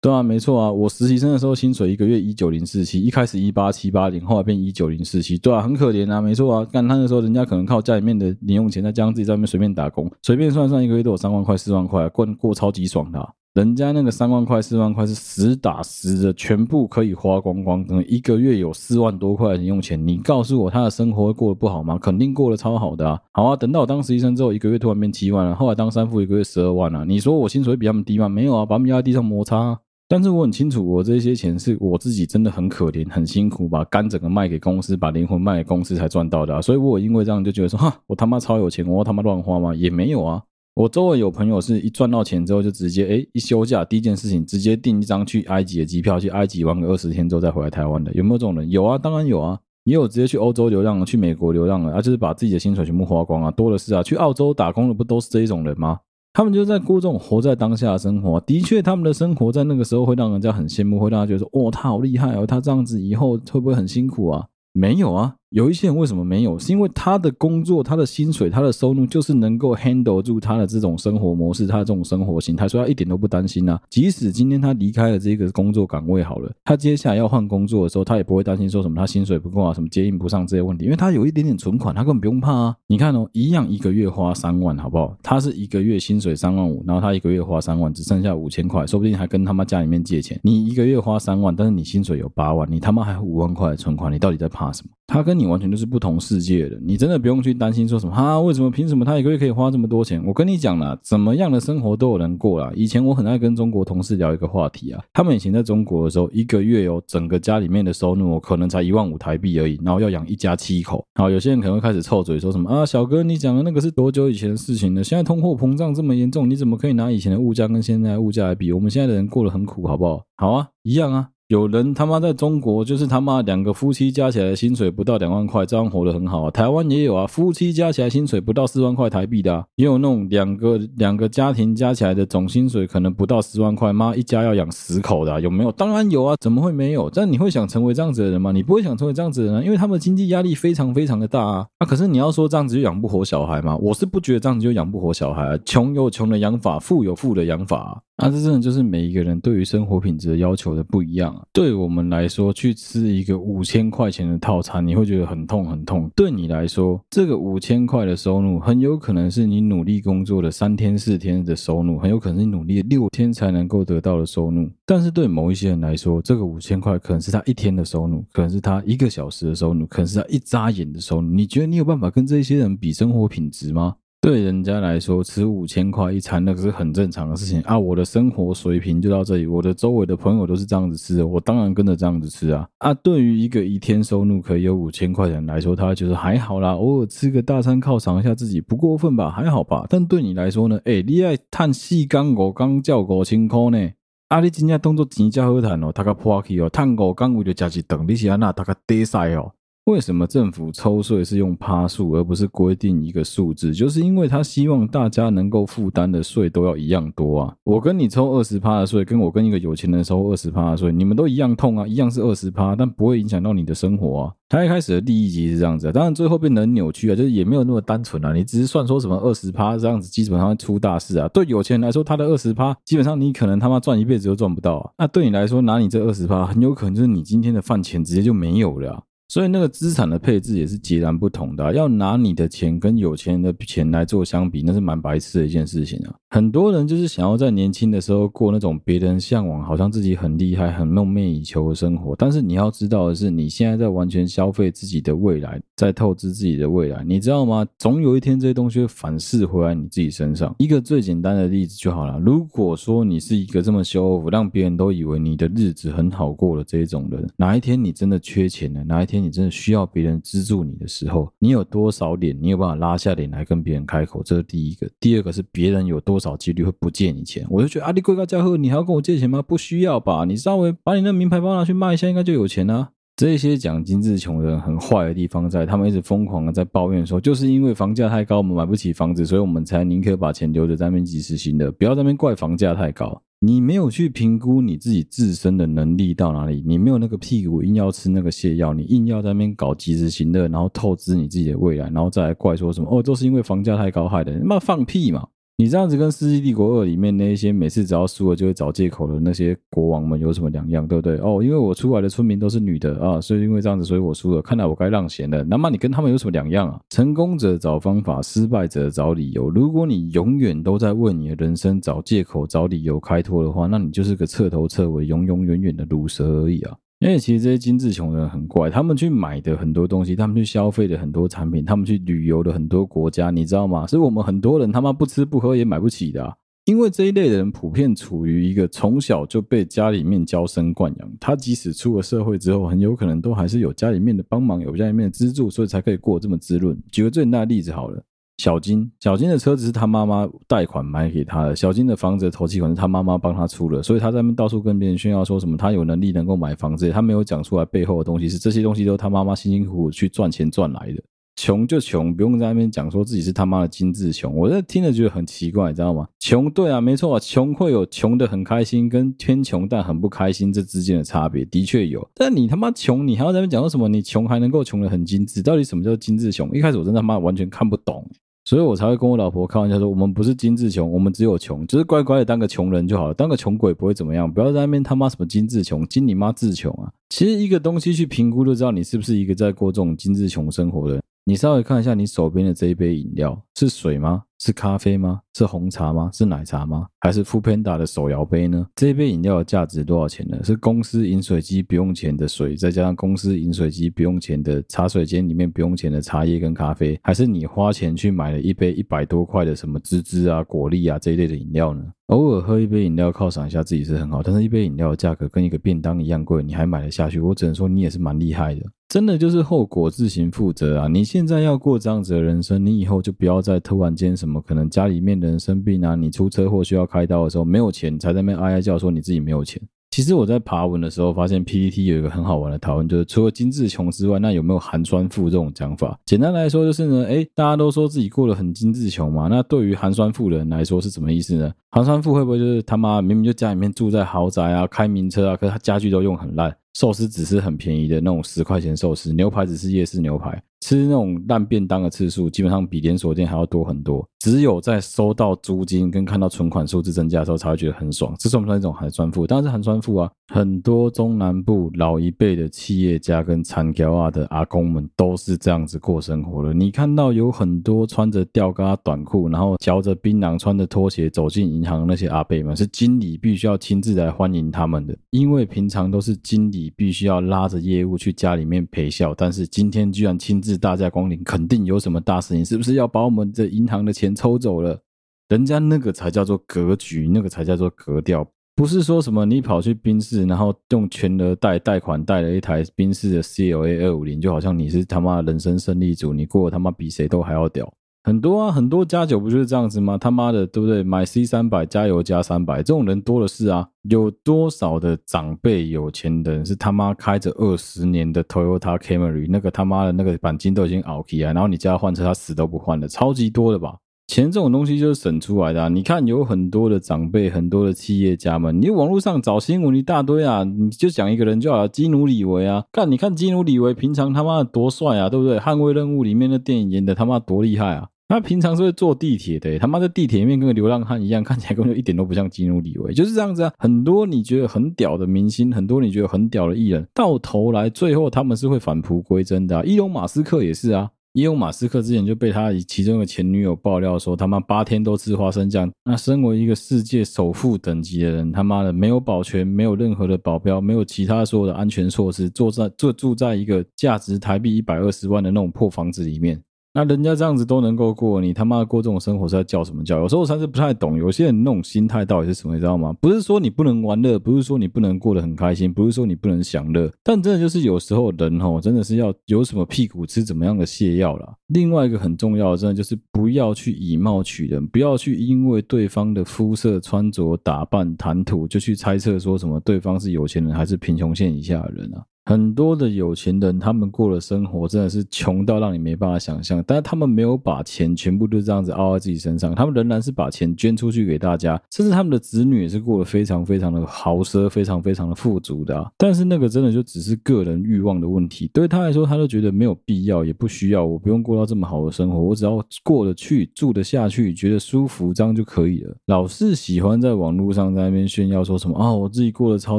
A: 对啊，没错啊。我实习生的时候，薪水一个月一九零四七，一开始一八七八零，后来变一九零四七。对啊，很可怜啊，没错啊。干他的时候，人家可能靠家里面的零用钱，再加上自己在外面随便打工，随便算算，一个月都有三万块、四万块，过过超级爽的。人家那个三万块、四万块是实打实的，全部可以花光光，可能一个月有四万多块的零用钱。你告诉我他的生活会过得不好吗？肯定过得超好的啊！好啊，等到我当实习生之后，一个月突然变七万了，后来当三副，一个月十二万了。你说我薪水比他们低吗？没有啊，把他们压在地上摩擦。但是我很清楚，我这些钱是我自己真的很可怜、很辛苦，把肝整个卖给公司，把灵魂卖给公司才赚到的啊。所以我因为这样就觉得说，哈，我他妈超有钱，我他妈乱花吗？也没有啊。我周围有朋友是一赚到钱之后就直接诶一休假第一件事情直接订一张去埃及的机票，去埃及玩个二十天之后再回来台湾的，有没有这种人？有啊，当然有啊，也有直接去欧洲流浪、去美国流浪的，啊，就是把自己的薪水全部花光啊，多的是啊，去澳洲打工的不都是这一种人吗？他们就在过这种活在当下的生活，的确他们的生活在那个时候会让人家很羡慕，会让他觉得说，哦，他好厉害哦，他这样子以后会不会很辛苦啊？没有啊。有一些人为什么没有？是因为他的工作、他的薪水、他的收入就是能够 handle 住他的这种生活模式、他的这种生活形态，所以他一点都不担心啊。即使今天他离开了这个工作岗位好了，他接下来要换工作的时候，他也不会担心说什么他薪水不够啊、什么接应不上这些问题，因为他有一点点存款，他根本不用怕啊。你看哦，一样一个月花三万，好不好？他是一个月薪水三万五，然后他一个月花三万，只剩下五千块，说不定还跟他妈家里面借钱。你一个月花三万，但是你薪水有八万，你他妈还有五万块存款，你到底在怕什么？他跟你完全就是不同世界的，你真的不用去担心说什么哈？为什么？凭什么他一个月可以花这么多钱？我跟你讲啦，怎么样的生活都有人过啦。以前我很爱跟中国同事聊一个话题啊，他们以前在中国的时候，一个月有整个家里面的收入，可能才一万五台币而已，然后要养一家七口。然后有些人可能会开始臭嘴说什么啊，小哥你讲的那个是多久以前的事情了？现在通货膨胀这么严重，你怎么可以拿以前的物价跟现在的物价来比？我们现在的人过得很苦，好不好？好啊，一样啊。有人他妈在中国，就是他妈两个夫妻加起来薪水不到两万块，这样活得很好啊。台湾也有啊，夫妻加起来薪水不到四万块台币的，也有那种两个两个家庭加起来的总薪水可能不到十万块，妈一家要养十口的，有没有？当然有啊，怎么会没有？但你会想成为这样子的人吗？你不会想成为这样子的人啊，因为他们经济压力非常非常的大啊。啊，可是你要说这样子就养不活小孩吗？我是不觉得这样子就养不活小孩啊。穷有穷的养法，富有富的养法啊。这真的就是每一个人对于生活品质的要求的不一样啊。对我们来说，去吃一个五千块钱的套餐，你会觉得很痛很痛。对你来说，这个五千块的收入，很有可能是你努力工作的三天四天的收入，很有可能是你努力六天才能够得到的收入。但是对某一些人来说，这个五千块可能是他一天的收入，可能是他一个小时的收入，可能是他一眨眼的收入。你觉得你有办法跟这些人比生活品质吗？对人家来说，吃五千块一餐，那个是很正常的事情啊。我的生活水平就到这里，我的周围的朋友都是这样子吃的，我当然跟着这样子吃啊。啊，对于一个一天收入可以有五千块的人来说，他就是还好啦，偶尔吃个大餐犒赏一下自己，不过分吧，还好吧。但对你来说呢？哎，你爱叹四缸五缸叫五千块呢？啊，你真正当做钱较好赚哦，他个破气哦，叹五缸为了加一顿，你是安那他个低赛哦。为什么政府抽税是用趴数，而不是规定一个数字？就是因为他希望大家能够负担的税都要一样多啊。我跟你抽二十趴的税，跟我跟一个有钱人抽二十趴的税，你们都一样痛啊，一样是二十趴，但不会影响到你的生活啊。他一开始的利益其实是这样子，当然最后变得很扭曲啊，就是也没有那么单纯啊。你只是算说什么二十趴这样子，基本上会出大事啊。对有钱人来说，他的二十趴基本上你可能他妈赚一辈子都赚不到啊。那对你来说，拿你这二十趴，很有可能就是你今天的饭钱直接就没有了。所以那个资产的配置也是截然不同的。要拿你的钱跟有钱人的钱来做相比，那是蛮白痴的一件事情啊。很多人就是想要在年轻的时候过那种别人向往，好像自己很厉害、很梦寐以求的生活。但是你要知道的是，你现在在完全消费自己的未来，在透支自己的未来，你知道吗？总有一天这些东西会反噬回来你自己身上。一个最简单的例子就好了。如果说你是一个这么 show off，让别人都以为你的日子很好过的这一种人，哪一天你真的缺钱了，哪一天你真的需要别人资助你的时候，你有多少脸，你有办法拉下脸来跟别人开口？这是第一个。第二个是别人有多少几率会不借你钱？我就觉得阿里贵高家贺，你还要跟我借钱吗？不需要吧？你稍微把你那名牌包拿去卖一下，应该就有钱啊。这些讲精致穷的人很坏的地方在，他们一直疯狂的在抱怨说，就是因为房价太高，我们买不起房子，所以我们才宁可把钱留着在那边及时行乐，不要在那边怪房价太高。你没有去评估你自己自身的能力到哪里，你没有那个屁股硬要吃那个泻药，你硬要在那边搞及时行乐，然后透支你自己的未来，然后再来怪说什么哦，都是因为房价太高害的，你妈放屁嘛！你这样子跟《世纪帝国二》里面那些每次只要输了就会找借口的那些国王们有什么两样，对不对？哦，因为我出来的村民都是女的啊，所以因为这样子，所以我输了。看来我该让贤了。那么你跟他们有什么两样啊？成功者找方法，失败者找理由。如果你永远都在为你的人生找借口、找理由开脱的话，那你就是个彻头彻尾、永永远远的鲁蛇而已啊！因为其实这些精致穷人很怪，他们去买的很多东西，他们去消费的很多产品，他们去旅游的很多国家，你知道吗？是我们很多人他妈不吃不喝也买不起的！因为这一类的人普遍处于一个从小就被家里面娇生惯养，他即使出了社会之后，很有可能都还是有家里面的帮忙，有家里面的资助，所以才可以过这么滋润。举个最简单的例子好了。小金，小金的车子是他妈妈贷款买给他的。小金的房子的头期款是他妈妈帮他出的，所以他在那边到处跟别人炫耀说什么他有能力能够买房子，他没有讲出来背后的东西是这些东西都是他妈妈辛辛苦苦去赚钱赚来的。穷就穷，不用在那边讲说自己是他妈的精致穷。我这听着觉得很奇怪，你知道吗？穷，对啊，没错啊，穷会有穷的很开心，跟天穷但很不开心这之间的差别，的确有。但你他妈穷，你还要在那边讲说什么？你穷还能够穷得很精致？到底什么叫精致穷？一开始我真的他妈完全看不懂。所以我才会跟我老婆开玩笑说，我们不是精致穷，我们只有穷，只是乖乖的当个穷人就好了，当个穷鬼不会怎么样，不要在那边他妈什么精致穷，精你妈志穷啊！其实一个东西去评估就知道你是不是一个在过这种精致穷生活的人。你稍微看一下你手边的这一杯饮料，是水吗？是咖啡吗？是红茶吗？是奶茶吗？还是 f o o Panda 的手摇杯呢？这一杯饮料的价值多少钱呢？是公司饮水机不用钱的水，再加上公司饮水机不用钱的茶水间里面不用钱的茶叶跟咖啡，还是你花钱去买了一杯一百多块的什么芝芝啊、果粒啊这一类的饮料呢？偶尔喝一杯饮料犒赏一下自己是很好，但是一杯饮料的价格跟一个便当一样贵，你还买得下去？我只能说你也是蛮厉害的。真的就是后果自行负责啊！你现在要过这样子的人生，你以后就不要再突然间什么可能家里面的人生病啊，你出车祸需要开刀的时候没有钱，你才在那边哀哀叫说你自己没有钱。其实我在爬文的时候发现 PPT 有一个很好玩的讨论，就是除了精致穷之外，那有没有寒酸富这种讲法？简单来说就是呢，诶，大家都说自己过得很精致穷嘛，那对于寒酸富的人来说是什么意思呢？寒酸富会不会就是他妈明明就家里面住在豪宅啊，开名车啊，可是他家具都用很烂？寿司只是很便宜的那种十块钱寿司，牛排只是夜市牛排，吃那种烂便当的次数基本上比连锁店还要多很多。只有在收到租金跟看到存款数字增加的时候，才会觉得很爽。这算不算一种寒酸富？当然是寒酸富啊！很多中南部老一辈的企业家跟残条啊的阿公们都是这样子过生活的。你看到有很多穿着吊嘎短裤，然后嚼着槟榔，穿着拖鞋走进银行那些阿伯们，是经理必须要亲自来欢迎他们的，因为平常都是经理必须要拉着业务去家里面陪笑，但是今天居然亲自大驾光临，肯定有什么大事情，是不是要把我们的银行的钱抽走了？人家那个才叫做格局，那个才叫做格调，不是说什么你跑去宾士，然后用全额贷贷款贷了一台宾士的 CLA 二五零，就好像你是他妈人生胜利组，你过得他妈比谁都还要屌。很多啊，很多加酒不就是这样子吗？他妈的，对不对？买 C 三百加油加三百，这种人多的是啊。有多少的长辈有钱的人是他妈开着二十年的 Toyota Camry，那个他妈的那个钣金都已经凹起来，然后你叫他换车，他死都不换的，超级多的吧？钱这种东西就是省出来的啊。你看，有很多的长辈，很多的企业家们，你网络上找新闻一大堆啊，你就讲一个人就好了，基努李维啊。干，你看基努李维平常他妈的多帅啊，对不对？捍卫任务里面的电影演的他妈多厉害啊！他平常是会坐地铁的，他妈在地铁里面跟个流浪汉一样，看起来根本一点都不像基努里维，就是这样子啊。很多你觉得很屌的明星，很多你觉得很屌的艺人，到头来最后他们是会返璞归真的啊。伊隆马斯克也是啊。伊隆马斯克之前就被他其中的前女友爆料说，他妈八天都吃花生酱。那身为一个世界首富等级的人，他妈的没有保全，没有任何的保镖，没有其他所有的安全措施，坐在坐住在一个价值台币一百二十万的那种破房子里面。那人家这样子都能够过，你他妈过这种生活是在叫什么叫？有时候我甚至不太懂，有些人那种心态到底是什么，你知道吗？不是说你不能玩乐，不是说你不能过得很开心，不是说你不能享乐，但真的就是有时候人吼，真的是要有什么屁股吃怎么样的泻药啦。另外一个很重要的，真的就是不要去以貌取人，不要去因为对方的肤色、穿着、打扮、谈吐，就去猜测说什么对方是有钱人还是贫穷线以下的人啊。很多的有钱人，他们过的生活真的是穷到让你没办法想象。但是他们没有把钱全部都这样子凹在自己身上，他们仍然是把钱捐出去给大家，甚至他们的子女也是过得非常非常的豪奢，非常非常的富足的。但是那个真的就只是个人欲望的问题，对他来说，他就觉得没有必要，也不需要，我不用过到这么好的生活，我只要过得去，住得下去，觉得舒服，这样就可以了。老是喜欢在网络上在那边炫耀说什么啊，我自己过得超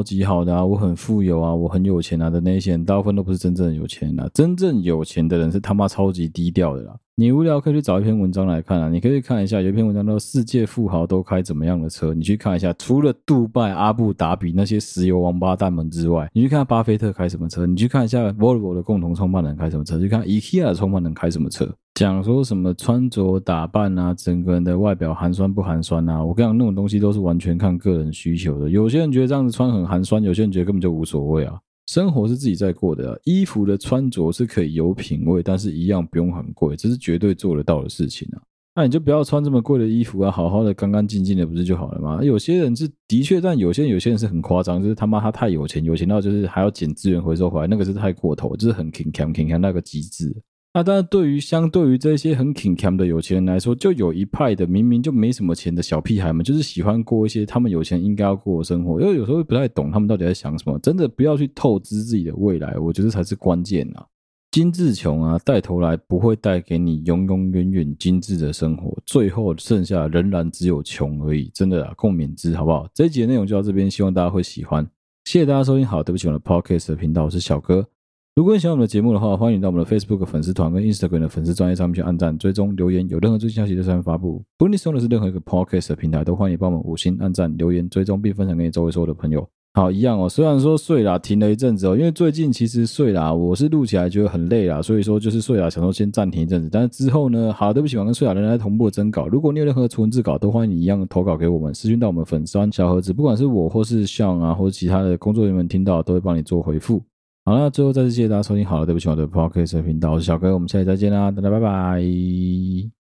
A: 级好的啊，我很富有啊，我很有钱啊。的那些人大部分都不是真正的有钱人啊，真正有钱的人是他妈超级低调的啦。你无聊可以去找一篇文章来看啊，你可以看一下，有一篇文章叫“世界富豪都开怎么样的车”，你去看一下，除了杜拜、阿布达比那些石油王八蛋们之外，你去看巴菲特开什么车，你去看一下 Volvo 的共同创办人开什么车，去看 IKEA 的创办人开什么车，讲说什么穿着打扮啊，整个人的外表寒酸不寒酸啊？我跟你讲，那种东西都是完全看个人需求的。有些人觉得这样子穿很寒酸，有些人觉得根本就无所谓啊。生活是自己在过的，衣服的穿着是可以有品味，但是一样不用很贵，这是绝对做得到的事情啊。那你就不要穿这么贵的衣服啊，好好的、干干净净的，不是就好了吗？有些人是的确，但有些人有些人是很夸张，就是他妈他太有钱，有钱到就是还要捡资源回收回来，那个是太过头，就是很 king king king 那个极致。那当然，对于相对于这些很挺强的有钱人来说，就有一派的明明就没什么钱的小屁孩们，就是喜欢过一些他们有钱应该要过的生活。因为有时候不太懂他们到底在想什么，真的不要去透支自己的未来，我觉得才是关键啊！精致穷啊，带头来不会带给你永永远远精致的生活，最后剩下仍然只有穷而已。真的啊，共勉之，好不好？这一集的内容就到这边，希望大家会喜欢。谢谢大家收听，好，对不起，我的 Podcast 的频道，我是小哥。如果你喜欢我们的节目的话，欢迎到我们的 Facebook 粉丝团跟 Instagram 的粉丝专页上面去按赞、追踪、留言，有任何最新消息在上面发布。不论你使用的是任何一个 Podcast 的平台，都欢迎帮我们五星按赞、留言、追踪，并分享给你周围所有的朋友。好，一样哦。虽然说睡啦，停了一阵子哦，因为最近其实睡啦，我是录起来觉得很累啦，所以说就是睡啦，想说先暂停一阵子。但是之后呢，好，对不起，我跟睡啦仍然同步的征稿。如果你有任何的文字稿，都欢迎你一样投稿给我们，私讯到我们粉专小盒子，不管是我或是像啊，或者其他的工作人员听到，都会帮你做回复。好了，最后再次谢谢大家收听。好了，对不起，我的 Podcast 频道，我是小哥，我们下期再见啦，大家拜拜。